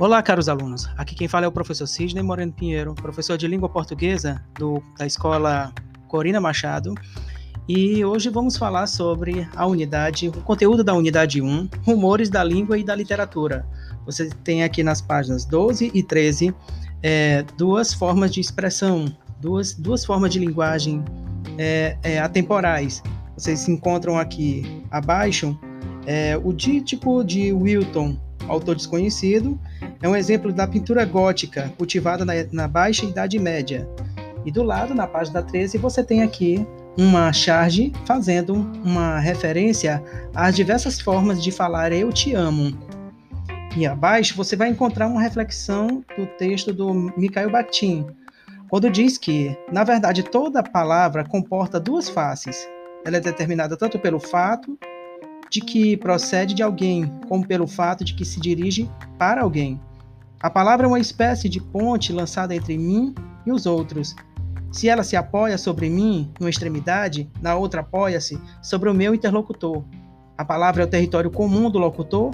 Olá, caros alunos. Aqui quem fala é o professor Sidney Moreno Pinheiro, professor de língua portuguesa do, da escola Corina Machado. E hoje vamos falar sobre a unidade, o conteúdo da unidade 1, rumores da língua e da literatura. Você tem aqui nas páginas 12 e 13 é, duas formas de expressão, duas, duas formas de linguagem é, é, atemporais. Vocês encontram aqui abaixo é, o dítico de Wilton, autor desconhecido, é um exemplo da pintura gótica, cultivada na, na Baixa Idade Média. E do lado, na página 13, você tem aqui uma charge fazendo uma referência às diversas formas de falar eu te amo. E abaixo você vai encontrar uma reflexão do texto do Mikhail Bakhtin, quando diz que, na verdade, toda palavra comporta duas faces. Ela é determinada tanto pelo fato de que procede de alguém, como pelo fato de que se dirige para alguém. A palavra é uma espécie de ponte lançada entre mim e os outros. Se ela se apoia sobre mim, numa extremidade, na outra apoia-se sobre o meu interlocutor. A palavra é o território comum do locutor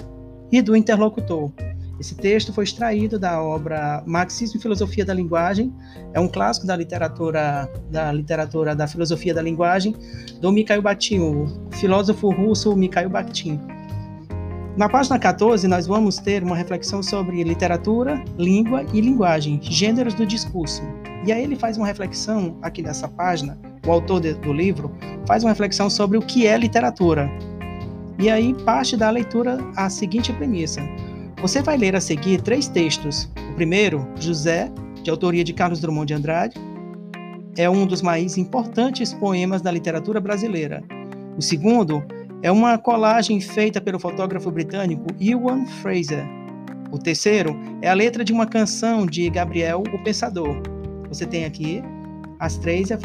e do interlocutor. Esse texto foi extraído da obra Marxismo e Filosofia da Linguagem, é um clássico da literatura da literatura da filosofia da linguagem do Mikhail Bakhtin, o filósofo russo Mikhail Bakhtin. Na página 14, nós vamos ter uma reflexão sobre literatura, língua e linguagem, gêneros do discurso. E aí ele faz uma reflexão aqui nessa página, o autor do livro faz uma reflexão sobre o que é literatura. E aí parte da leitura a seguinte premissa: você vai ler a seguir três textos. O primeiro, José, de autoria de Carlos Drummond de Andrade, é um dos mais importantes poemas da literatura brasileira. O segundo é uma colagem feita pelo fotógrafo britânico Ewan Fraser. O terceiro é a letra de uma canção de Gabriel o Pensador. Você tem aqui as três, as,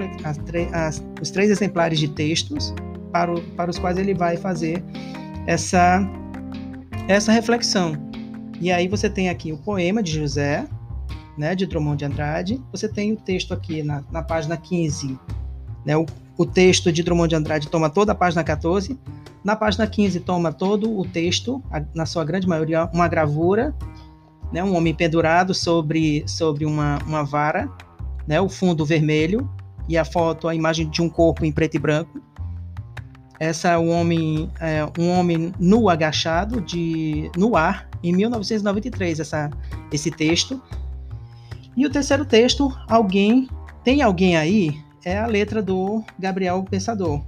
as, os três exemplares de textos para, o, para os quais ele vai fazer essa, essa reflexão. E aí você tem aqui o poema de José, né, de Drummond de Andrade. Você tem o texto aqui na, na página 15. Né, o, o texto de Drummond de Andrade toma toda a página 14. Na página 15 toma todo o texto, a, na sua grande maioria, uma gravura, né, um homem pendurado sobre, sobre uma, uma vara, né, o fundo vermelho e a foto, a imagem de um corpo em preto e branco. Essa é um homem, é, um homem nu agachado de, no ar, em 1993, essa, esse texto. E o terceiro texto, Alguém, Tem Alguém Aí, é a letra do Gabriel Pensador.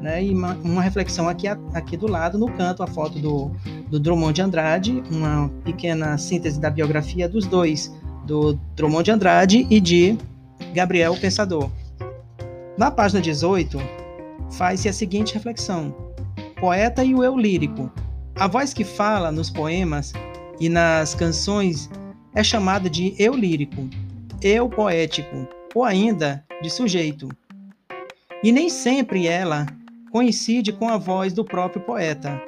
Né? E uma, uma, reflexão aqui, aqui do lado, no canto, a foto do, do Drummond de Andrade, uma pequena síntese da biografia dos dois, do Drummond de Andrade e de Gabriel Pensador. Na página 18, faz-se a seguinte reflexão: Poeta e o eu lírico, a voz que fala nos poemas e nas canções é chamada de eu lírico, eu poético ou ainda de sujeito. E nem sempre ela coincide com a voz do próprio poeta.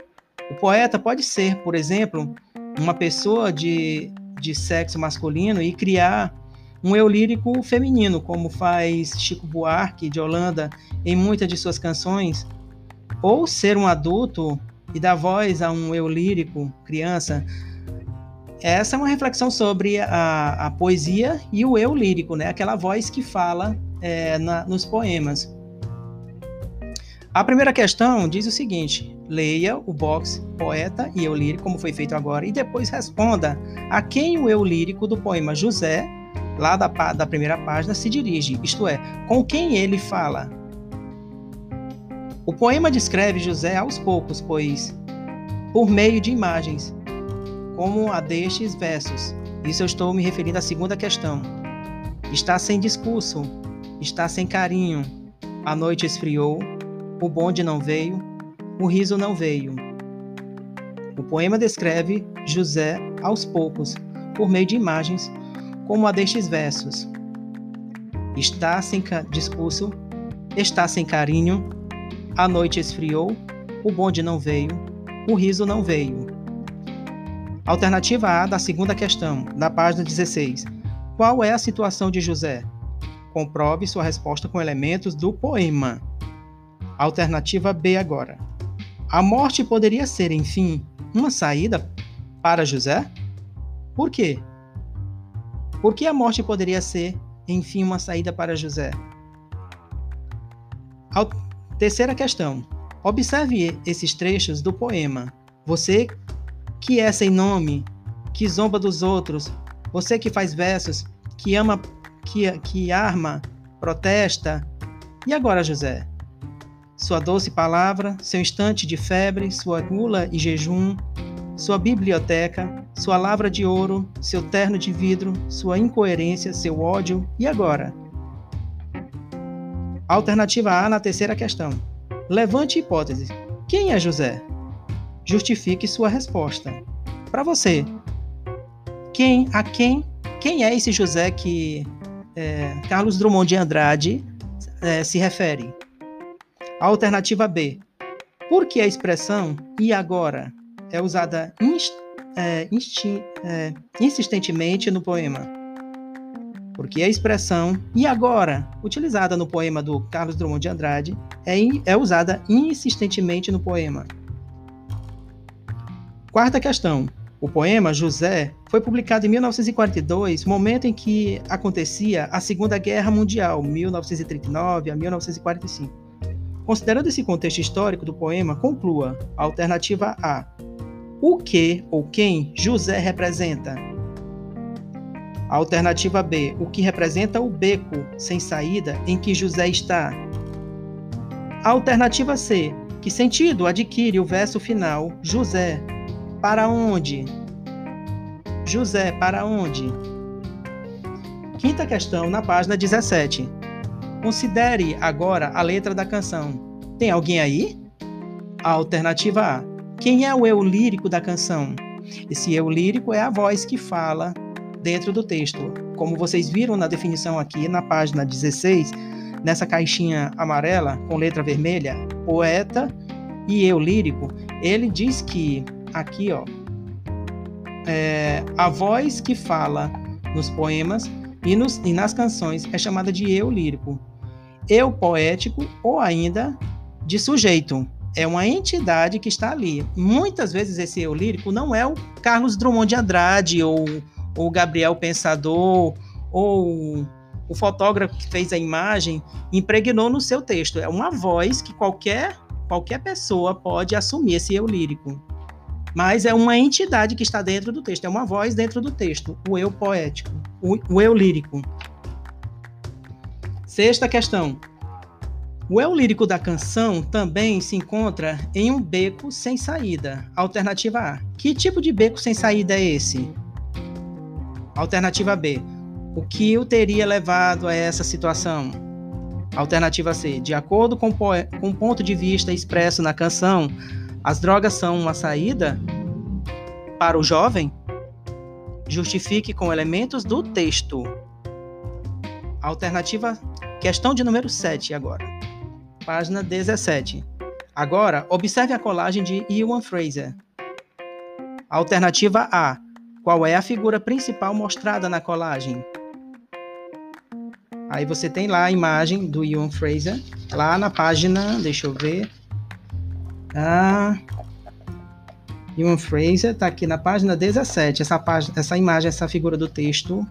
O poeta pode ser, por exemplo, uma pessoa de, de sexo masculino e criar um eu lírico feminino, como faz Chico Buarque de Holanda em muitas de suas canções, ou ser um adulto e dar voz a um eu lírico, criança, essa é uma reflexão sobre a, a poesia e o eu lírico, né? aquela voz que fala é, na, nos poemas. A primeira questão diz o seguinte: leia o box poeta e eu lírico, como foi feito agora, e depois responda a quem o eu lírico do poema José, lá da, da primeira página, se dirige, isto é, com quem ele fala. O poema descreve José aos poucos, pois por meio de imagens, como a destes versos. Isso eu estou me referindo à segunda questão. Está sem discurso, está sem carinho. A noite esfriou, o bonde não veio, o riso não veio. O poema descreve José aos poucos, por meio de imagens, como a destes versos. Está sem discurso, está sem carinho, a noite esfriou, o bonde não veio, o riso não veio. Alternativa A da segunda questão, da página 16. Qual é a situação de José? Comprove sua resposta com elementos do poema. Alternativa B agora. A morte poderia ser, enfim, uma saída para José? Por quê? Por que a morte poderia ser, enfim, uma saída para José? Terceira questão. Observe esses trechos do poema. Você que é sem nome, que zomba dos outros, você que faz versos, que ama, que, que arma, protesta. E agora, José? Sua doce palavra, seu instante de febre, sua gula e jejum, sua biblioteca, sua lavra de ouro, seu terno de vidro, sua incoerência, seu ódio. E agora? Alternativa A na terceira questão. Levante hipótese. Quem é José? Justifique sua resposta. Para você, quem, a quem, quem é esse José que é, Carlos Drummond de Andrade é, se refere? Alternativa B. Por que a expressão e agora é usada inst, é, é, insistentemente no poema? Porque a expressão e agora, utilizada no poema do Carlos Drummond de Andrade, é, é usada insistentemente no poema. Quarta questão. O poema José foi publicado em 1942, momento em que acontecia a Segunda Guerra Mundial, 1939 a 1945. Considerando esse contexto histórico do poema, conclua a alternativa A. O que ou quem José representa? Alternativa B, o que representa o beco sem saída em que José está. Alternativa C, que sentido adquire o verso final, José, para onde? José, para onde? Quinta questão, na página 17. Considere agora a letra da canção. Tem alguém aí? Alternativa A. Quem é o eu lírico da canção? Esse eu lírico é a voz que fala dentro do texto. Como vocês viram na definição aqui na página 16, nessa caixinha amarela com letra vermelha, poeta e eu lírico, ele diz que aqui, ó, é, a voz que fala nos poemas e, nos, e nas canções é chamada de eu lírico, eu poético ou ainda de sujeito. É uma entidade que está ali. Muitas vezes esse eu lírico não é o Carlos Drummond de Andrade ou o Gabriel Pensador, ou o fotógrafo que fez a imagem, impregnou no seu texto. É uma voz que qualquer, qualquer pessoa pode assumir esse eu lírico. Mas é uma entidade que está dentro do texto, é uma voz dentro do texto, o eu poético, o, o eu lírico. Sexta questão. O eu lírico da canção também se encontra em um beco sem saída. Alternativa A. Que tipo de beco sem saída é esse? Alternativa B. O que o teria levado a essa situação? Alternativa C. De acordo com, com o ponto de vista expresso na canção, as drogas são uma saída para o jovem? Justifique com elementos do texto. Alternativa, questão de número 7 agora. Página 17. Agora, observe a colagem de Ewan Fraser. Alternativa A. Qual é a figura principal mostrada na colagem? Aí você tem lá a imagem do Ian Fraser, lá na página, deixa eu ver. Ah, Ian Fraser está aqui na página 17. Essa, página, essa imagem, essa figura do texto,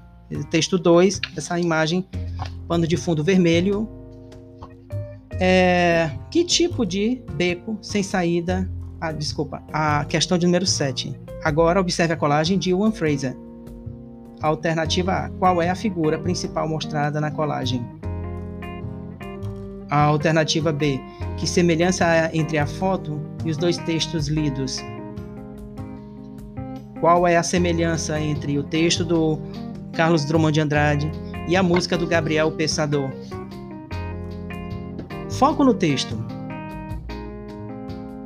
texto 2, essa imagem, pano de fundo vermelho. É, que tipo de beco sem saída? Ah, desculpa, a questão de número 7. Agora observe a colagem de Iwan Fraser. Alternativa A. Qual é a figura principal mostrada na colagem? A alternativa B. Que semelhança há entre a foto e os dois textos lidos? Qual é a semelhança entre o texto do Carlos Drummond de Andrade e a música do Gabriel Pensador? Foco no texto.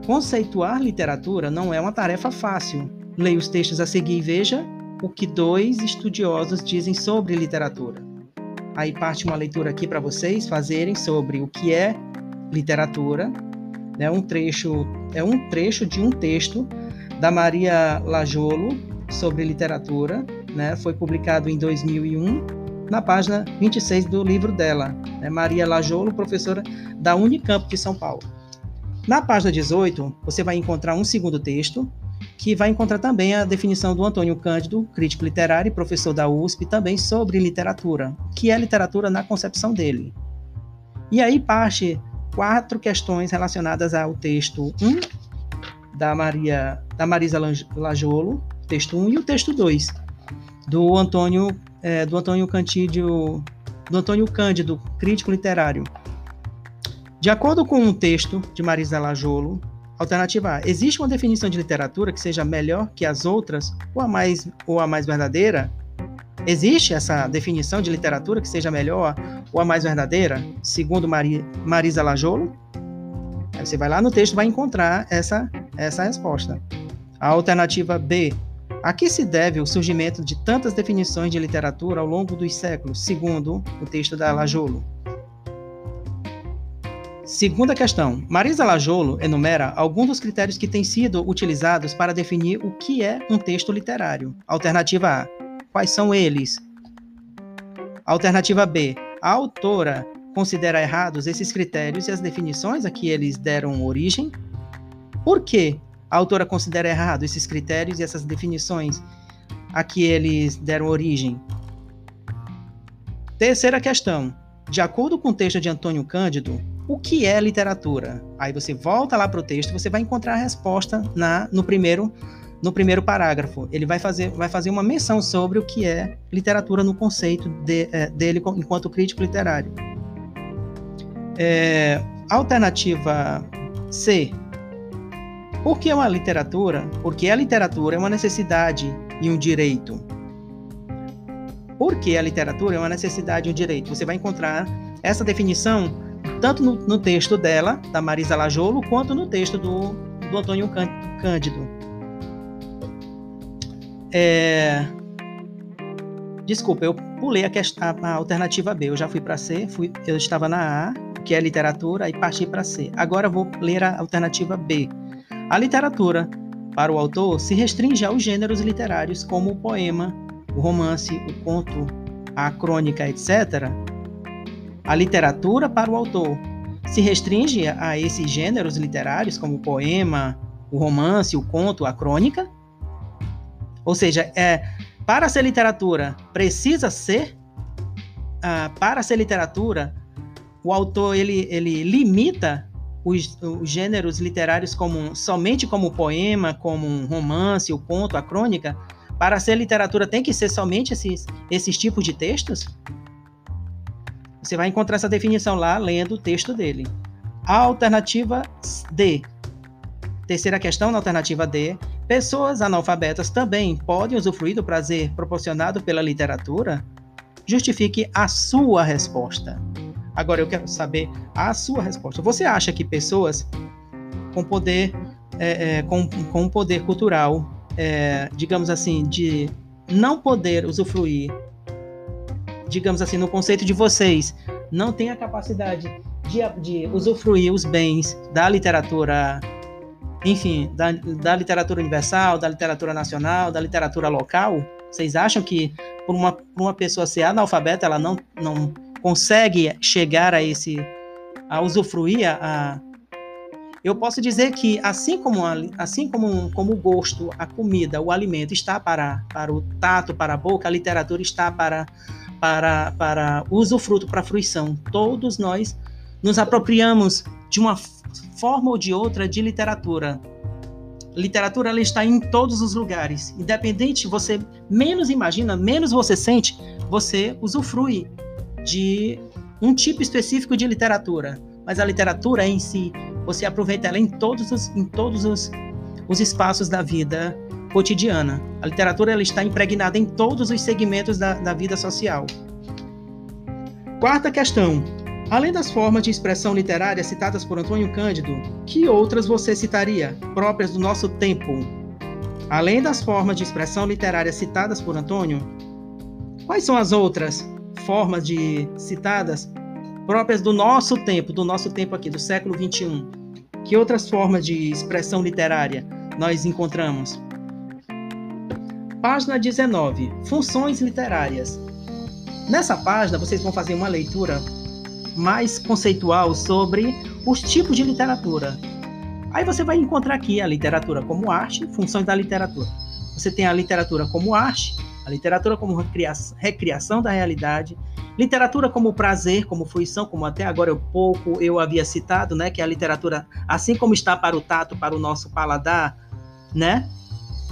Conceituar literatura não é uma tarefa fácil, Leia os textos a seguir e veja o que dois estudiosos dizem sobre literatura. Aí parte uma leitura aqui para vocês fazerem sobre o que é literatura. É um trecho, é um trecho de um texto da Maria Lajolo sobre literatura, né? Foi publicado em 2001 na página 26 do livro dela, né? Maria Lajolo, professora da Unicamp de São Paulo. Na página 18, você vai encontrar um segundo texto que vai encontrar também a definição do Antônio Cândido, crítico literário e professor da USP, também sobre literatura, que é literatura na concepção dele. E aí parte quatro questões relacionadas ao texto 1 da Maria da Marisa Lajolo, texto 1 e o texto 2 do Antônio é, do Antônio Cantídio do Antônio Cândido, crítico literário. De acordo com um texto de Marisa Lajolo, alternativa A, existe uma definição de literatura que seja melhor que as outras ou a mais ou a mais verdadeira? Existe essa definição de literatura que seja melhor ou a mais verdadeira, segundo Mari, Marisa Lajolo? Aí você vai lá no texto vai encontrar essa, essa resposta. A alternativa B. A que se deve o surgimento de tantas definições de literatura ao longo dos séculos, segundo o texto da Lajolo? Segunda questão. Marisa Lajolo enumera alguns dos critérios que têm sido utilizados para definir o que é um texto literário. Alternativa A. Quais são eles? Alternativa B. A autora considera errados esses critérios e as definições a que eles deram origem? Por que a autora considera errado esses critérios e essas definições a que eles deram origem? Terceira questão. De acordo com o texto de Antônio Cândido, o que é literatura? Aí você volta lá para o texto, você vai encontrar a resposta na no primeiro no primeiro parágrafo. Ele vai fazer, vai fazer uma menção sobre o que é literatura no conceito de, é, dele enquanto crítico literário. É, alternativa C. Por que uma literatura? Porque a literatura é uma necessidade e um direito. Por que a literatura é uma necessidade e um direito? Você vai encontrar essa definição tanto no, no texto dela, da Marisa Lajolo, quanto no texto do, do Antônio Cândido. É... Desculpa, eu pulei a, questão, a alternativa B. Eu já fui para C, fui, eu estava na A, que é literatura, e parti para C. Agora vou ler a alternativa B. A literatura, para o autor, se restringe aos gêneros literários como o poema, o romance, o conto, a crônica, etc. A literatura, para o autor, se restringe a esses gêneros literários como o poema, o romance, o conto, a crônica ou seja, é, para ser literatura, precisa ser. Uh, para ser literatura, o autor ele, ele limita os, os, gêneros literários como somente como poema, como um romance, o conto, a crônica. Para ser literatura, tem que ser somente esses, esses tipos de textos? Você vai encontrar essa definição lá lendo o texto dele. Alternativa D. Terceira questão na alternativa D Pessoas analfabetas também podem usufruir do prazer proporcionado pela literatura? Justifique a sua resposta. Agora eu quero saber a sua resposta. Você acha que pessoas com poder, é, é, com, com poder cultural, é, digamos assim, de não poder usufruir, digamos assim, no conceito de vocês, não tem a capacidade de, de usufruir os bens da literatura enfim, da, da literatura universal, da literatura nacional, da literatura local? Vocês acham que por uma, por uma pessoa ser analfabeta, ela não, não consegue chegar a esse, a usufruir a, eu posso dizer que assim como assim como, como o gosto, a comida, o alimento está para, para o tato, para a boca, a literatura está para para para usufruto, para fruição. Todos nós nos apropriamos de uma forma ou de outra de literatura. Literatura ela está em todos os lugares, independente você menos imagina, menos você sente, você usufrui de um tipo específico de literatura. Mas a literatura em si, você aproveita ela em todos os, em todos os, os espaços da vida cotidiana. A literatura ela está impregnada em todos os segmentos da, da vida social. Quarta questão: Além das formas de expressão literária citadas por Antônio Cândido, que outras você citaria, próprias do nosso tempo? Além das formas de expressão literária citadas por Antônio, quais são as outras formas de citadas próprias do nosso tempo, do nosso tempo aqui, do século 21? Que outras formas de expressão literária nós encontramos? Página 19. Funções literárias. Nessa página vocês vão fazer uma leitura mais conceitual sobre os tipos de literatura. Aí você vai encontrar aqui a literatura como arte, funções da literatura. Você tem a literatura como arte, a literatura como recriação da realidade, literatura como prazer, como fruição, como até agora eu pouco eu havia citado, né, que a literatura, assim como está para o tato, para o nosso paladar, né,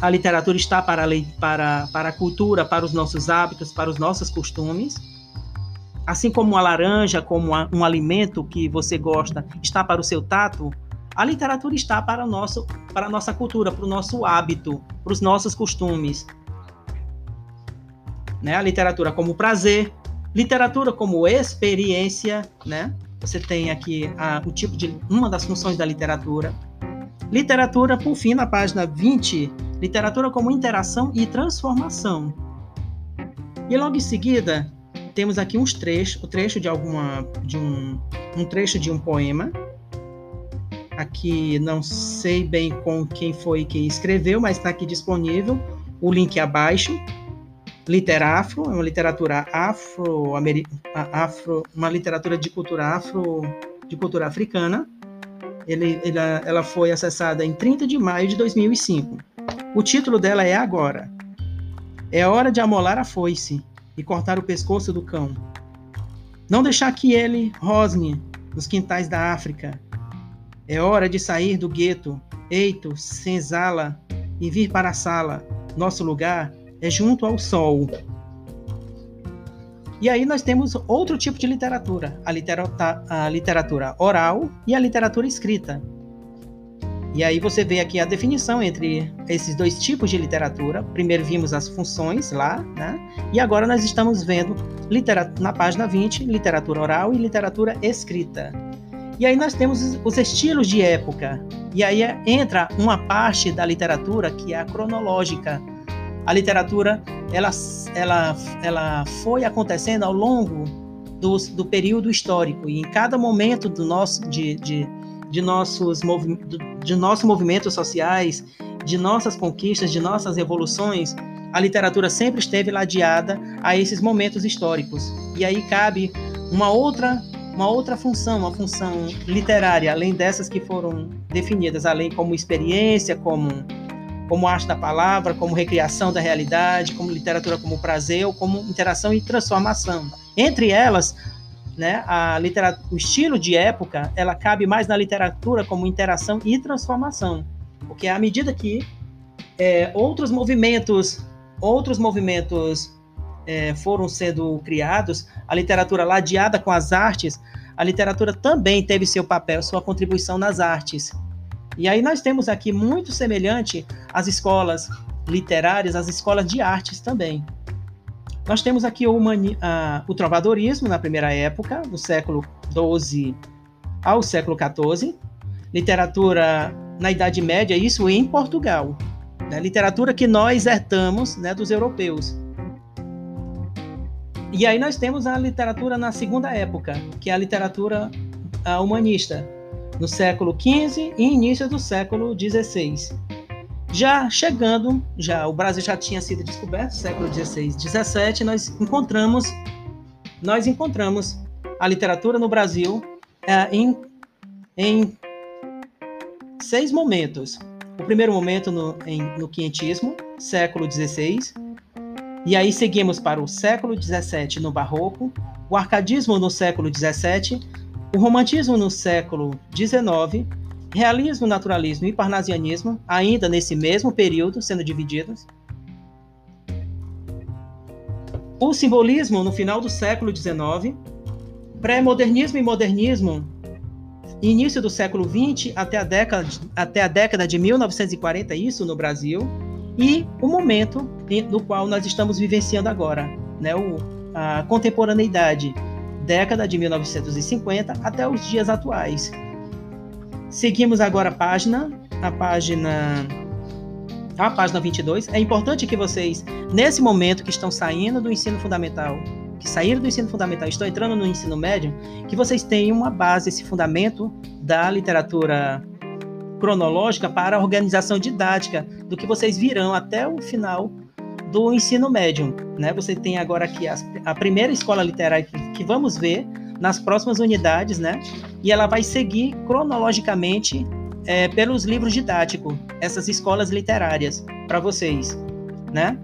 a literatura está para a, para, para a cultura, para os nossos hábitos, para os nossos costumes. Assim como a laranja, como um alimento que você gosta, está para o seu tato, a literatura está para, o nosso, para a nossa cultura, para o nosso hábito, para os nossos costumes. Né? A literatura como prazer, literatura como experiência, né? Você tem aqui a, o tipo de uma das funções da literatura. Literatura, por fim, na página 20, literatura como interação e transformação. E logo em seguida, temos aqui uns trechos, o trecho de alguma de um, um trecho de um poema. Aqui não sei bem com quem foi que escreveu, mas está aqui disponível o link abaixo. Literafro é uma literatura afro, afro uma literatura de cultura afro, de cultura africana. Ele, ele, ela foi acessada em 30 de maio de 2005. O título dela é Agora. É hora de amolar a foice e cortar o pescoço do cão. Não deixar que ele rosne nos quintais da África. É hora de sair do gueto, eito, senzala e vir para a sala. Nosso lugar é junto ao sol. E aí nós temos outro tipo de literatura, a literatura, a literatura oral e a literatura escrita. E aí você vê aqui a definição entre esses dois tipos de literatura. Primeiro vimos as funções lá, né? E agora nós estamos vendo na página 20, literatura oral e literatura escrita. E aí nós temos os estilos de época. E aí entra uma parte da literatura que é a cronológica. A literatura, ela, ela, ela foi acontecendo ao longo do, do período histórico. E em cada momento do nosso, de, de de nossos, de nossos movimentos sociais, de nossas conquistas, de nossas revoluções, a literatura sempre esteve ladeada a esses momentos históricos. E aí cabe uma outra uma outra função, uma função literária, além dessas que foram definidas, além como experiência, como como arte da palavra, como recriação da realidade, como literatura como prazer, ou como interação e transformação. Entre elas, né? A literatura, o estilo de época, ela cabe mais na literatura como interação e transformação, porque à medida que é, outros movimentos, outros movimentos é, foram sendo criados, a literatura ladeada com as artes, a literatura também teve seu papel, sua contribuição nas artes. E aí nós temos aqui muito semelhante às escolas literárias, às escolas de artes também. Nós temos aqui o, o trovadorismo na primeira época, do século XII ao século XIV, literatura na Idade Média, isso em Portugal, né? literatura que nós herdamos né, dos europeus. E aí nós temos a literatura na segunda época, que é a literatura humanista, no século XV e início do século XVI. Já chegando, já o Brasil já tinha sido descoberto, século XVI, XVII, nós encontramos, nós encontramos a literatura no Brasil é, em, em seis momentos. O primeiro momento no, em, no quinhentismo, século XVI, e aí seguimos para o século XVII no Barroco, o arcadismo no século XVII, o romantismo no século XIX realismo, naturalismo e parnasianismo, ainda nesse mesmo período, sendo divididos. O simbolismo no final do século XIX, pré-modernismo e modernismo, início do século XX até a década, até a década de 1940, isso no Brasil, e o momento no qual nós estamos vivenciando agora, né, o, a contemporaneidade, década de 1950 até os dias atuais. Seguimos agora a página, a página a página 22. É importante que vocês, nesse momento que estão saindo do ensino fundamental, que saíram do ensino fundamental estão entrando no ensino médio, que vocês tenham uma base, esse fundamento da literatura cronológica para a organização didática do que vocês virão até o final do ensino médio. Né? Você tem agora aqui a, a primeira escola literária que, que vamos ver nas próximas unidades, né? E ela vai seguir cronologicamente é, pelos livros didáticos, essas escolas literárias, para vocês, né?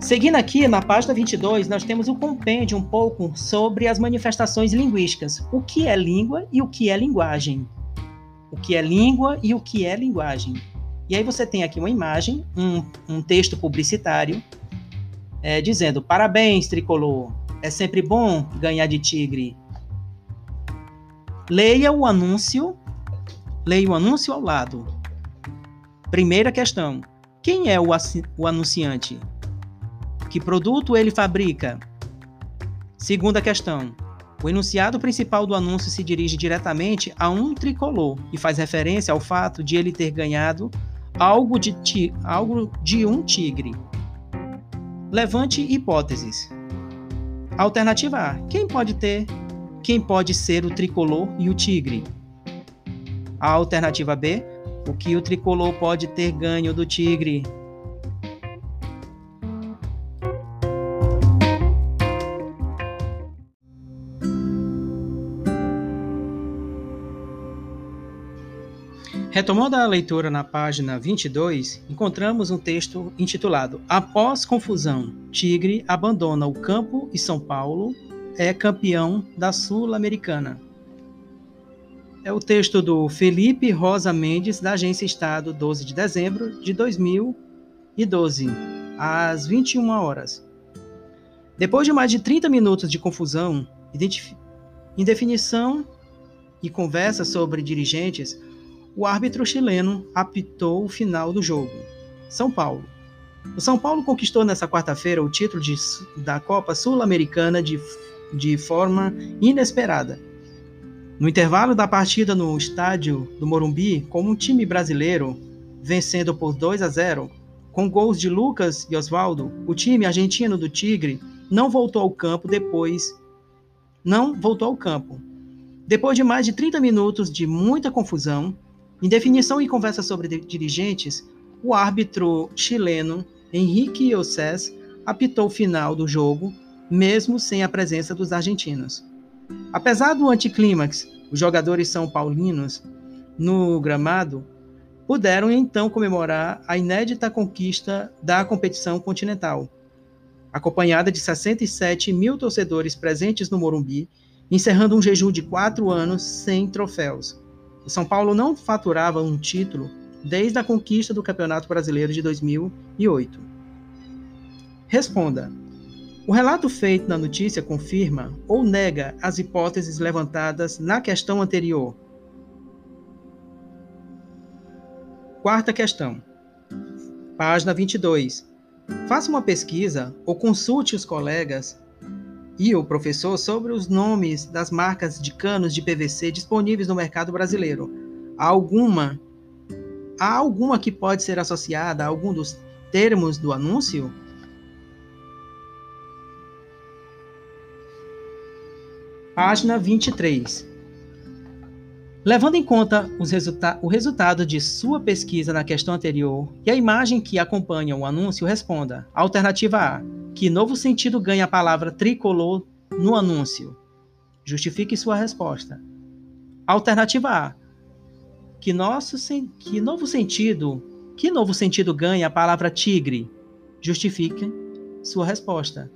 Seguindo aqui, na página 22, nós temos o um compêndio um pouco sobre as manifestações linguísticas. O que é língua e o que é linguagem. O que é língua e o que é linguagem. E aí você tem aqui uma imagem, um, um texto publicitário, é, dizendo: Parabéns, tricolor, é sempre bom ganhar de tigre. Leia o anúncio, leia o anúncio ao lado. Primeira questão: quem é o, o anunciante? Que produto ele fabrica? Segunda questão: o enunciado principal do anúncio se dirige diretamente a um tricolor e faz referência ao fato de ele ter ganhado algo de, ti, algo de um tigre. Levante hipóteses. Alternativa A: quem pode ter, quem pode ser o tricolor e o tigre? A alternativa B: o que o tricolor pode ter ganho do tigre? Retomando a leitura na página 22, encontramos um texto intitulado Após confusão, Tigre abandona o campo e São Paulo é campeão da Sul-Americana. É o texto do Felipe Rosa Mendes, da Agência Estado, 12 de dezembro de 2012, às 21 horas. Depois de mais de 30 minutos de confusão, indefinição e conversa sobre dirigentes, o árbitro chileno apitou o final do jogo. São Paulo. O São Paulo conquistou nessa quarta-feira o título de, da Copa Sul-Americana de, de forma inesperada. No intervalo da partida no estádio do Morumbi, como um time brasileiro vencendo por 2 a 0, com gols de Lucas e Oswaldo, o time argentino do Tigre não voltou ao campo depois. Não voltou ao campo. Depois de mais de 30 minutos de muita confusão, em definição e conversa sobre dirigentes, o árbitro chileno Henrique Iosés apitou o final do jogo, mesmo sem a presença dos argentinos. Apesar do anticlímax, os jogadores são paulinos no gramado puderam então comemorar a inédita conquista da competição continental, acompanhada de 67 mil torcedores presentes no Morumbi, encerrando um jejum de quatro anos sem troféus. O São Paulo não faturava um título desde a conquista do Campeonato Brasileiro de 2008. Responda. O relato feito na notícia confirma ou nega as hipóteses levantadas na questão anterior? Quarta questão. Página 22. Faça uma pesquisa ou consulte os colegas e o professor sobre os nomes das marcas de canos de PVC disponíveis no mercado brasileiro. Há alguma há alguma que pode ser associada a algum dos termos do anúncio? Página 23. Levando em conta resulta o resultado de sua pesquisa na questão anterior e a imagem que acompanha o anúncio, responda. Alternativa A. Que novo sentido ganha a palavra tricolor no anúncio? Justifique sua resposta. Alternativa A. Que, nosso, que novo sentido que novo sentido ganha a palavra tigre? Justifique sua resposta.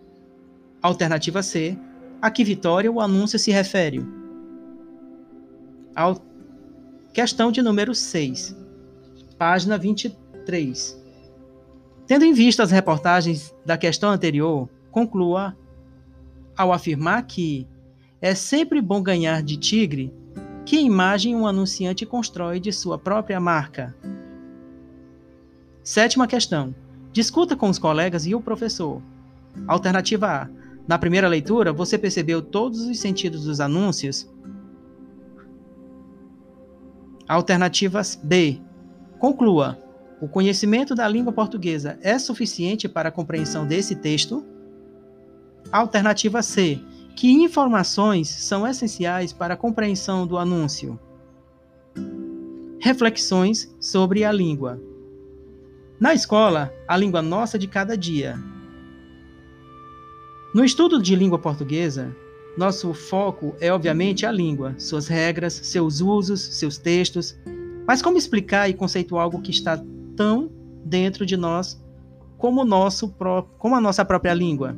Alternativa C. A que vitória o anúncio se refere? Ao... Questão de número 6, página 23. Tendo em vista as reportagens da questão anterior, conclua ao afirmar que é sempre bom ganhar de tigre que imagem um anunciante constrói de sua própria marca. Sétima questão. Discuta com os colegas e o professor. Alternativa A. Na primeira leitura, você percebeu todos os sentidos dos anúncios Alternativa B. Conclua. O conhecimento da língua portuguesa é suficiente para a compreensão desse texto? Alternativa C. Que informações são essenciais para a compreensão do anúncio? Reflexões sobre a língua. Na escola, a língua nossa de cada dia. No estudo de língua portuguesa, nosso foco é, obviamente, a língua, suas regras, seus usos, seus textos, Mas como explicar e conceituar algo que está tão dentro de nós como, nosso como a nossa própria língua?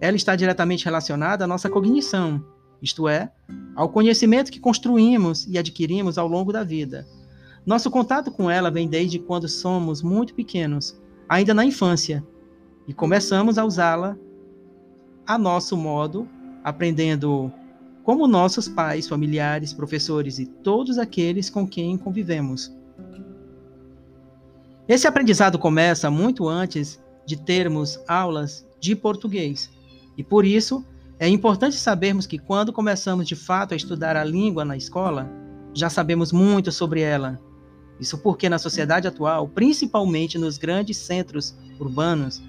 Ela está diretamente relacionada à nossa cognição, isto é, ao conhecimento que construímos e adquirimos ao longo da vida. Nosso contato com ela vem desde quando somos muito pequenos, ainda na infância, e começamos a usá-la a nosso modo, aprendendo como nossos pais, familiares, professores e todos aqueles com quem convivemos. Esse aprendizado começa muito antes de termos aulas de português. E por isso, é importante sabermos que quando começamos de fato a estudar a língua na escola, já sabemos muito sobre ela. Isso porque na sociedade atual, principalmente nos grandes centros urbanos,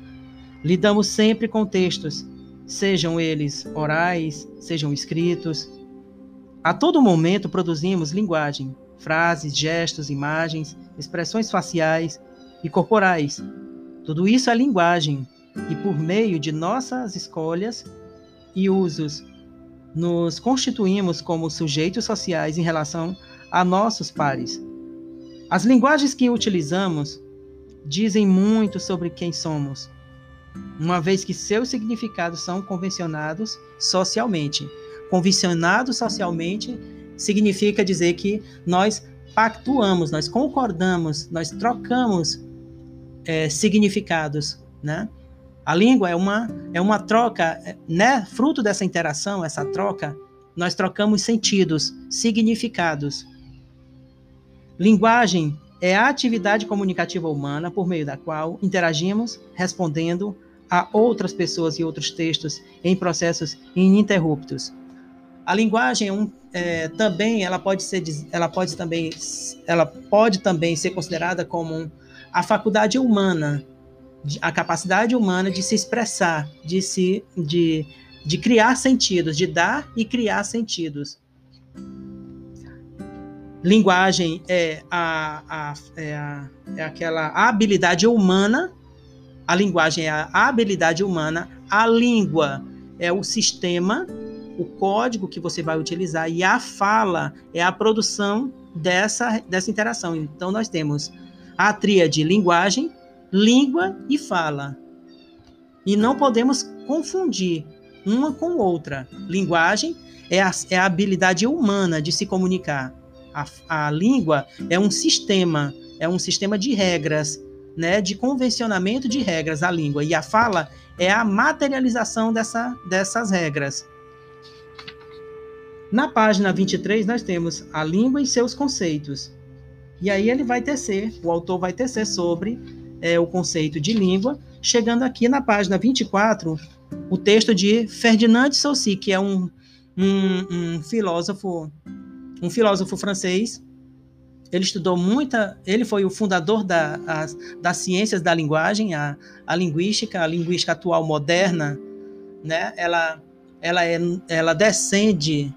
lidamos sempre com textos, sejam eles orais, sejam escritos. A todo momento produzimos linguagem, frases, gestos, imagens, expressões faciais e corporais. Tudo isso é linguagem, e por meio de nossas escolhas e usos, nos constituímos como sujeitos sociais em relação a nossos pares. As linguagens que utilizamos dizem muito sobre quem somos, uma vez que seus significados são convencionados socialmente. Convencionado socialmente significa dizer que nós pactuamos, nós concordamos, nós trocamos é, significados, né? A língua é uma, é uma troca, né? Fruto dessa interação, essa troca, nós trocamos sentidos, significados. Linguagem é a atividade comunicativa humana por meio da qual interagimos respondendo a outras pessoas e outros textos em processos ininterruptos. A linguagem é um, é, também ela pode ser ela pode também ela pode também ser considerada como a faculdade humana a capacidade humana de se expressar, de se de, de criar sentidos, de dar e criar sentidos. Linguagem é, a, a, é, a, é aquela habilidade humana, a linguagem é a habilidade humana, a língua é o sistema, o código que você vai utilizar, e a fala é a produção dessa, dessa interação. Então, nós temos a tríade linguagem, língua e fala. E não podemos confundir uma com outra. Linguagem é a, é a habilidade humana de se comunicar. A, a língua é um sistema, é um sistema de regras, né, de convencionamento de regras, a língua. E a fala é a materialização dessa, dessas regras. Na página 23, nós temos a língua e seus conceitos. E aí ele vai tecer, o autor vai tecer sobre é, o conceito de língua, chegando aqui na página 24, o texto de Ferdinand de Saussure, que é um, um, um filósofo, um filósofo francês. Ele estudou muita, ele foi o fundador da, as, das ciências da linguagem, a, a linguística, a linguística atual moderna, né? Ela, ela, é, ela descende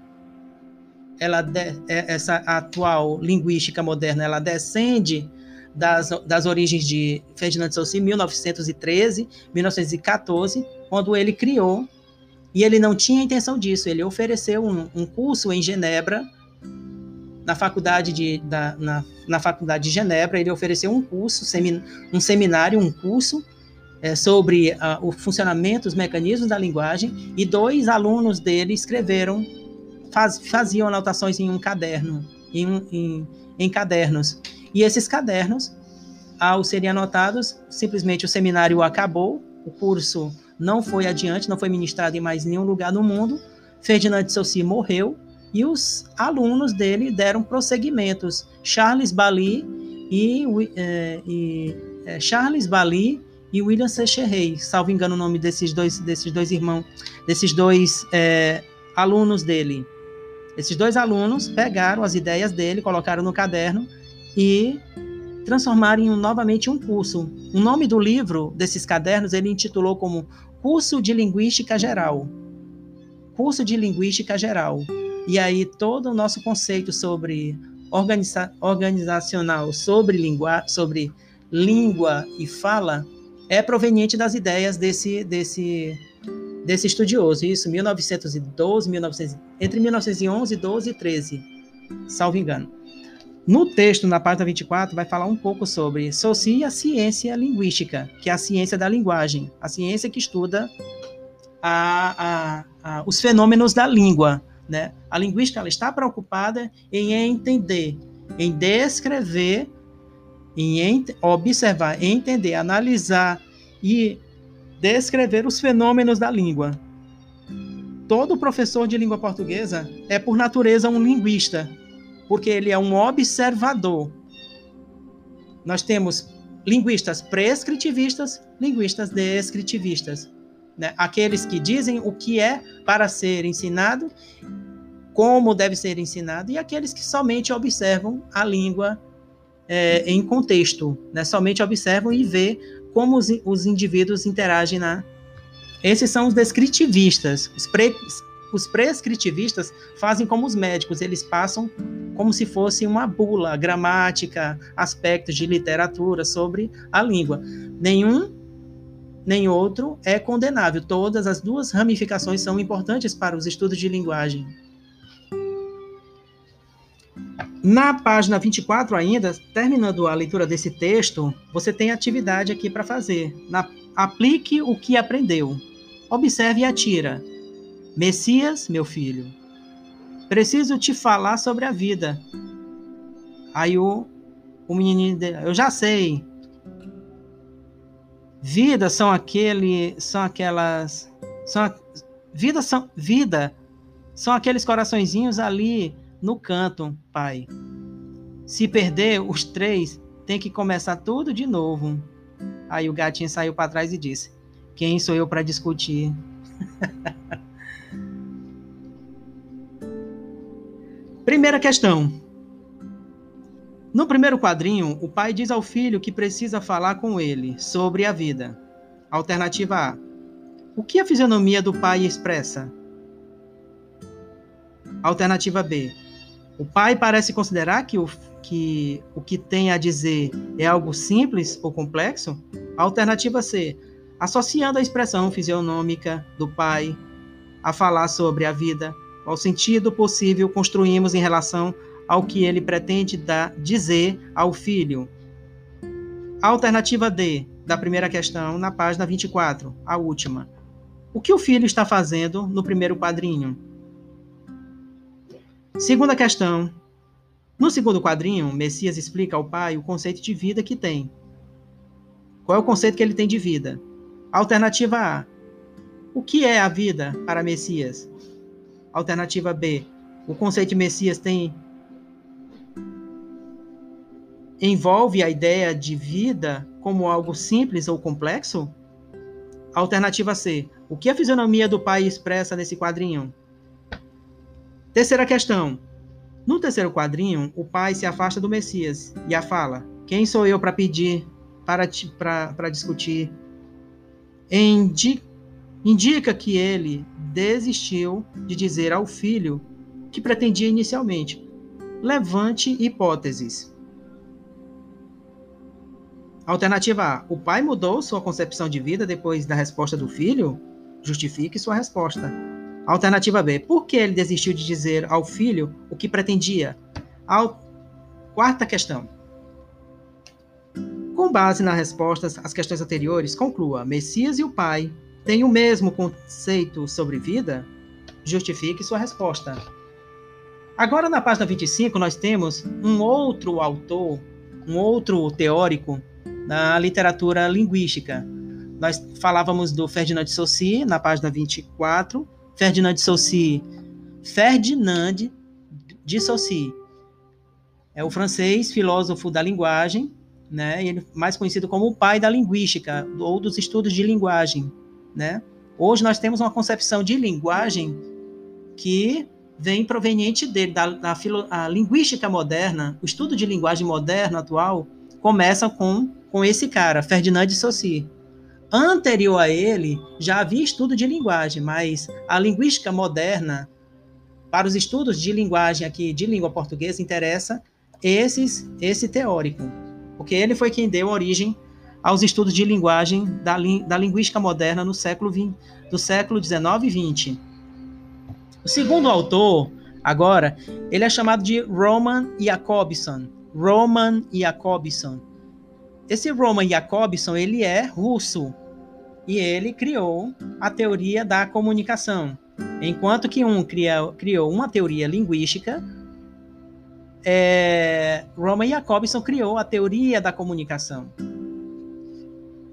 ela de, é, essa atual linguística moderna, ela descende das, das origens de Ferdinand de Saussure, 1913, 1914, quando ele criou, e ele não tinha intenção disso, ele ofereceu um, um curso em Genebra, na faculdade de, da, na, na faculdade de Genebra, ele ofereceu um curso, semin, um seminário, um curso é, sobre uh, o funcionamento, os mecanismos da linguagem, e dois alunos dele escreveram, faz, faziam anotações em um caderno, em, em, em cadernos. E esses cadernos, ao serem anotados, simplesmente o seminário acabou, o curso não foi adiante, não foi ministrado em mais nenhum lugar no mundo. Ferdinand de Saussure morreu e os alunos dele deram prosseguimentos. Charles Bali e, é, e é, Charles Bali e William Secherrey, salvo engano o nome desses dois, desses dois irmãos, desses dois é, alunos dele. Esses dois alunos pegaram as ideias dele, colocaram no caderno e transformarem novamente um curso. O nome do livro desses cadernos ele intitulou como Curso de Linguística Geral. Curso de Linguística Geral. E aí todo o nosso conceito sobre organiza organizacional, sobre língua, sobre língua e fala é proveniente das ideias desse desse desse estudioso. Isso 1912, 1900, entre 1911, 12 e 13, salvo engano. No texto, na página 24, vai falar um pouco sobre socia a ciência linguística, que é a ciência da linguagem, a ciência que estuda a, a, a, os fenômenos da língua. Né? A linguística ela está preocupada em entender, em descrever, em observar, entender, analisar e descrever os fenômenos da língua. Todo professor de língua portuguesa é, por natureza, um linguista, porque ele é um observador. Nós temos linguistas prescritivistas, linguistas descritivistas. Né? Aqueles que dizem o que é para ser ensinado, como deve ser ensinado, e aqueles que somente observam a língua é, em contexto, né? somente observam e vê como os, os indivíduos interagem na. Esses são os descritivistas. Os, pre, os prescritivistas fazem como os médicos, eles passam como se fosse uma bula, gramática, aspectos de literatura sobre a língua. Nenhum nem outro é condenável. Todas as duas ramificações são importantes para os estudos de linguagem. Na página 24 ainda, terminando a leitura desse texto, você tem atividade aqui para fazer. Na, aplique o que aprendeu. Observe e atira. Messias, meu filho, preciso te falar sobre a vida. Aí o, o menininho, eu já sei, Vida são aquele, são aquelas, são vida são vida são aqueles coraçõezinhos ali no canto, pai. Se perder os três, tem que começar tudo de novo. Aí o gatinho saiu para trás e disse: Quem sou eu para discutir? Primeira questão. No primeiro quadrinho, o pai diz ao filho que precisa falar com ele sobre a vida. Alternativa A. O que a fisionomia do pai expressa? Alternativa B. O pai parece considerar que o que, o que tem a dizer é algo simples ou complexo? Alternativa C. Associando a expressão fisionômica do pai a falar sobre a vida, ao sentido possível construímos em relação ao que ele pretende dar, dizer ao filho. alternativa D, da primeira questão, na página 24, a última. O que o filho está fazendo no primeiro quadrinho? Segunda questão. No segundo quadrinho, Messias explica ao pai o conceito de vida que tem. Qual é o conceito que ele tem de vida? Alternativa A. O que é a vida para Messias? Alternativa B. O conceito de Messias tem envolve a ideia de vida como algo simples ou complexo? Alternativa C. O que a fisionomia do pai expressa nesse quadrinho? Terceira questão. No terceiro quadrinho, o pai se afasta do Messias e a fala: Quem sou eu para pedir, para discutir? Indi indica que ele desistiu de dizer ao filho que pretendia inicialmente. Levante hipóteses. Alternativa A. O pai mudou sua concepção de vida depois da resposta do filho? Justifique sua resposta. Alternativa B. Por que ele desistiu de dizer ao filho o que pretendia? Al... Quarta questão. Com base nas respostas às questões anteriores, conclua: Messias e o pai têm o mesmo conceito sobre vida? Justifique sua resposta. Agora, na página 25, nós temos um outro autor, um outro teórico na literatura linguística. Nós falávamos do Ferdinand de Saussure, na página 24. Ferdinand de Saussure, Ferdinand de Saussure, é o francês filósofo da linguagem, né? Ele mais conhecido como o pai da linguística ou dos estudos de linguagem, né? Hoje nós temos uma concepção de linguagem que vem proveniente dele, da, da filo, linguística moderna, o estudo de linguagem moderno atual começa com com esse cara, Ferdinand de Saussure. Anterior a ele, já havia estudo de linguagem, mas a linguística moderna, para os estudos de linguagem aqui, de língua portuguesa, interessa esses, esse teórico, porque ele foi quem deu origem aos estudos de linguagem da, da linguística moderna no século 20, do século 19 e 20. O segundo autor, agora, ele é chamado de Roman Jacobson Roman Jakobson. Esse Roman Jakobson, ele é russo e ele criou a teoria da comunicação. Enquanto que um cria, criou uma teoria linguística, é, Roman Jakobson criou a teoria da comunicação.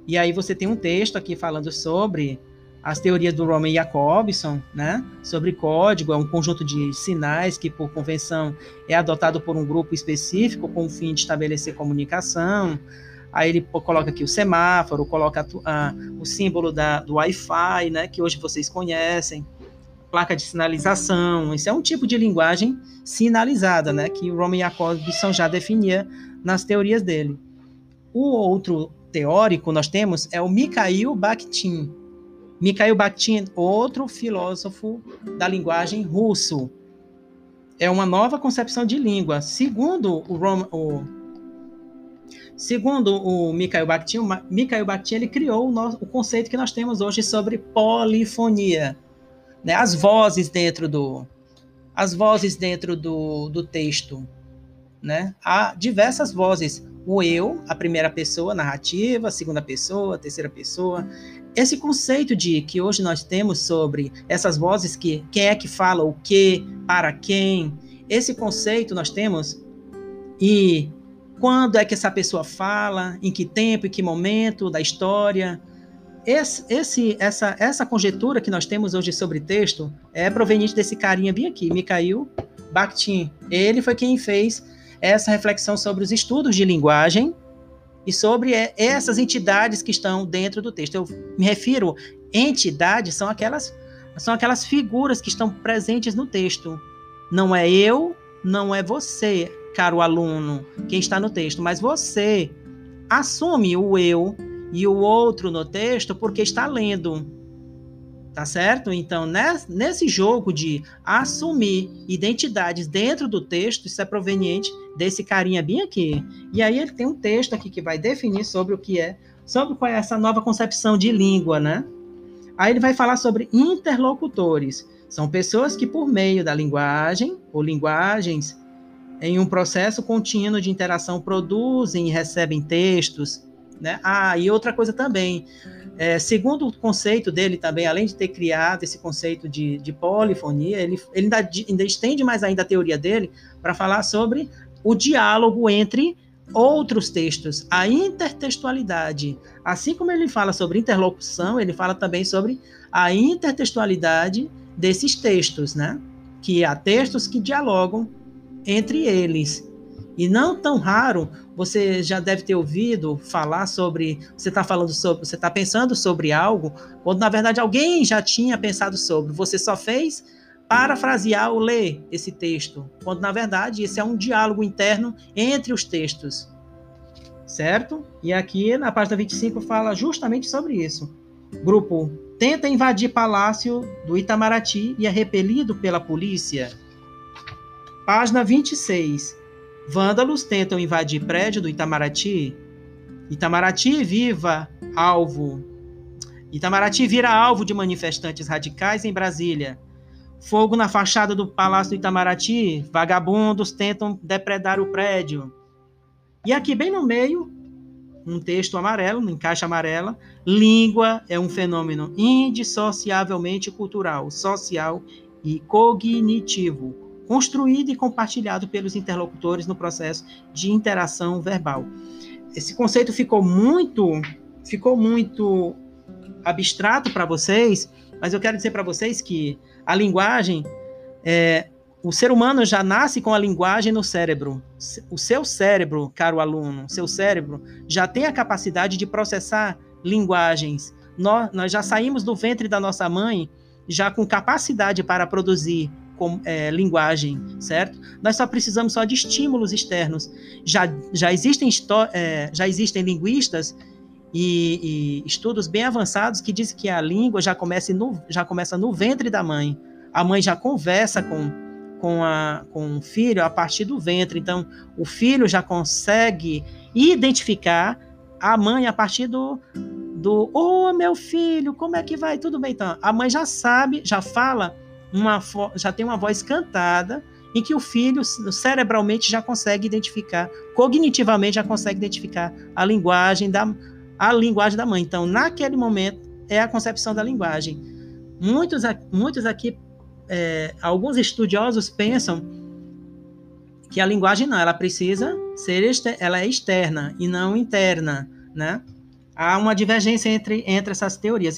E aí você tem um texto aqui falando sobre as teorias do Roman Jacobson, né, sobre código, é um conjunto de sinais que, por convenção, é adotado por um grupo específico com o fim de estabelecer comunicação. Aí ele coloca aqui o semáforo, coloca a, a, o símbolo da, do Wi-Fi, né, que hoje vocês conhecem, placa de sinalização. Isso é um tipo de linguagem sinalizada, né, que o Roman Jacobson já definia nas teorias dele. O outro teórico nós temos é o Mikhail Bakhtin, Mikhail Bakhtin, outro filósofo da linguagem russo. É uma nova concepção de língua. Segundo o, Rom, o segundo o Mikhail Bakhtin, o Mikhail Bakhtin ele criou o, nosso, o, conceito que nós temos hoje sobre polifonia, né? As vozes dentro do as vozes dentro do, do texto, né? Há diversas vozes. O eu, a primeira pessoa narrativa, a segunda pessoa, a terceira pessoa. Esse conceito de que hoje nós temos sobre essas vozes que quem é que fala o que, para quem, esse conceito nós temos e quando é que essa pessoa fala, em que tempo, em que momento da história. Esse, esse, essa, essa conjetura que nós temos hoje sobre texto é proveniente desse carinha bem aqui, Mikhail Bakhtin. Ele foi quem fez essa reflexão sobre os estudos de linguagem e sobre é, essas entidades que estão dentro do texto. Eu me refiro entidades são aquelas são aquelas figuras que estão presentes no texto. Não é eu, não é você, caro aluno, quem está no texto, mas você assume o eu e o outro no texto porque está lendo. Tá certo? Então, nesse jogo de assumir identidades dentro do texto, isso é proveniente desse carinha bem aqui. E aí ele tem um texto aqui que vai definir sobre o que é, sobre qual é essa nova concepção de língua, né? Aí ele vai falar sobre interlocutores. São pessoas que, por meio da linguagem ou linguagens, em um processo contínuo de interação, produzem e recebem textos. Né? Ah, e outra coisa também, é, segundo o conceito dele também, além de ter criado esse conceito de, de polifonia, ele, ele ainda, ainda estende mais ainda a teoria dele para falar sobre o diálogo entre outros textos, a intertextualidade. Assim como ele fala sobre interlocução, ele fala também sobre a intertextualidade desses textos, né? Que há textos que dialogam entre eles. E não tão raro, você já deve ter ouvido falar sobre, você está falando sobre, você está pensando sobre algo, quando na verdade alguém já tinha pensado sobre, você só fez parafrasear ou ler esse texto, quando na verdade esse é um diálogo interno entre os textos. Certo? E aqui na página 25 fala justamente sobre isso. Grupo tenta invadir palácio do Itamaraty e é repelido pela polícia. Página 26. Vândalos tentam invadir prédio do Itamaraty. Itamaraty viva alvo. Itamaraty vira alvo de manifestantes radicais em Brasília. Fogo na fachada do Palácio do Itamaraty. Vagabundos tentam depredar o prédio. E aqui, bem no meio, um texto amarelo, em caixa amarela. Língua é um fenômeno indissociavelmente cultural, social e cognitivo construído e compartilhado pelos interlocutores no processo de interação verbal. Esse conceito ficou muito, ficou muito abstrato para vocês, mas eu quero dizer para vocês que a linguagem, é, o ser humano já nasce com a linguagem no cérebro. O seu cérebro, caro aluno, seu cérebro já tem a capacidade de processar linguagens. Nós, nós já saímos do ventre da nossa mãe já com capacidade para produzir com, é, linguagem, certo? Nós só precisamos só de estímulos externos. Já, já, existem, é, já existem linguistas e, e, estudos bem avançados que dizem que a língua já começa no, já começa no ventre da mãe. A mãe já conversa com, com, a, com o filho a partir do ventre. Então, o filho já consegue identificar a mãe a partir do, do oh, meu filho, como é que vai? Tudo bem, então. A mãe já sabe, já fala uma já tem uma voz cantada em que o filho cerebralmente já consegue identificar, cognitivamente já consegue identificar a linguagem da a linguagem da mãe. Então, naquele momento é a concepção da linguagem. Muitos, muitos aqui, é, alguns estudiosos pensam que a linguagem não, ela precisa ser ela é externa e não interna, né? Há uma divergência entre, entre essas teorias.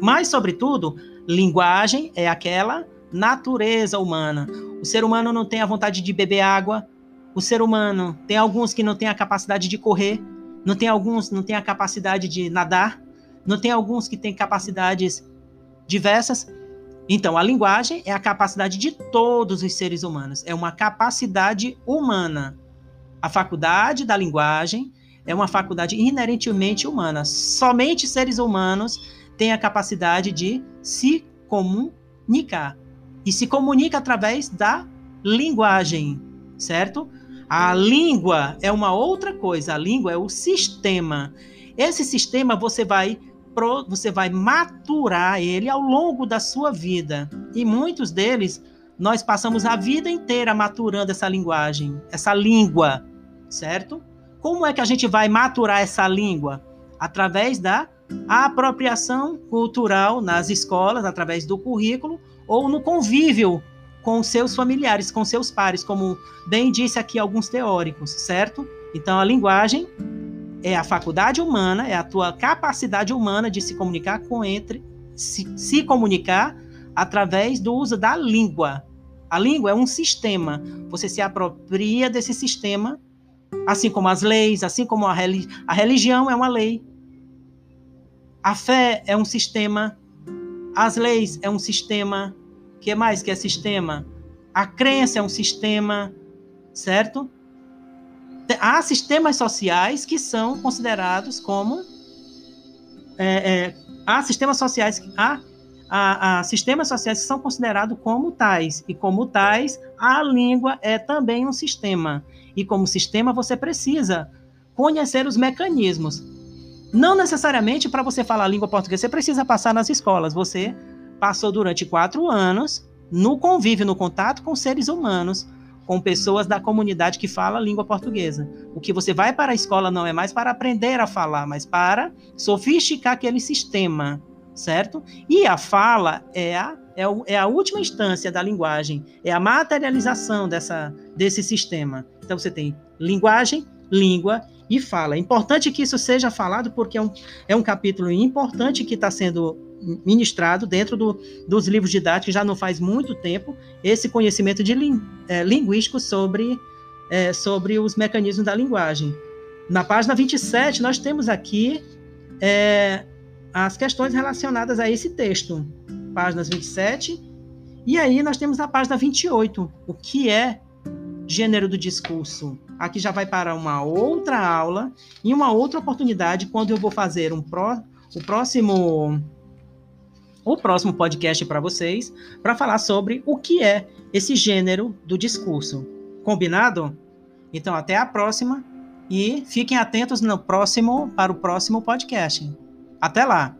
Mas, sobretudo, linguagem é aquela natureza humana. O ser humano não tem a vontade de beber água. O ser humano tem alguns que não têm a capacidade de correr, não tem alguns não tem a capacidade de nadar, não tem alguns que têm capacidades diversas. Então, a linguagem é a capacidade de todos os seres humanos, é uma capacidade humana. A faculdade da linguagem é uma faculdade inerentemente humana. Somente seres humanos têm a capacidade de se comunicar e se comunica através da linguagem, certo? A língua é uma outra coisa, a língua é o sistema. Esse sistema você vai você vai maturar ele ao longo da sua vida. E muitos deles nós passamos a vida inteira maturando essa linguagem, essa língua, certo? Como é que a gente vai maturar essa língua? Através da apropriação cultural nas escolas, através do currículo, ou no convívio com seus familiares, com seus pares, como bem disse aqui alguns teóricos, certo? Então a linguagem é a faculdade humana, é a tua capacidade humana de se comunicar com entre se, se comunicar através do uso da língua. A língua é um sistema. Você se apropria desse sistema, assim como as leis, assim como a, a religião é uma lei. A fé é um sistema as leis é um sistema. O que mais que é sistema? A crença é um sistema, certo? Há sistemas sociais que são considerados como. É, é, há sistemas sociais. Há, há, há sistemas sociais que são considerados como tais. E como tais, a língua é também um sistema. E como sistema, você precisa conhecer os mecanismos não necessariamente para você falar a língua portuguesa, você precisa passar nas escolas. Você passou durante quatro anos no convívio, no contato com seres humanos, com pessoas da comunidade que fala língua portuguesa. O que você vai para a escola não é mais para aprender a falar, mas para sofisticar aquele sistema, certo? E a fala é a, é, é a última instância da linguagem, é a materialização dessa, desse sistema. Então você tem linguagem, língua e fala. É importante que isso seja falado porque é um, é um capítulo importante que está sendo ministrado dentro do, dos livros didáticos já não faz muito tempo esse conhecimento de ling, é, linguístico sobre, é, sobre os mecanismos da linguagem. Na página 27, nós temos aqui é, as questões relacionadas a esse texto. Páginas 27. E aí nós temos a página 28, o que é gênero do discurso. Aqui já vai para uma outra aula e uma outra oportunidade quando eu vou fazer um pró, o próximo o próximo podcast para vocês para falar sobre o que é esse gênero do discurso. Combinado? Então até a próxima e fiquem atentos no próximo para o próximo podcast. Até lá.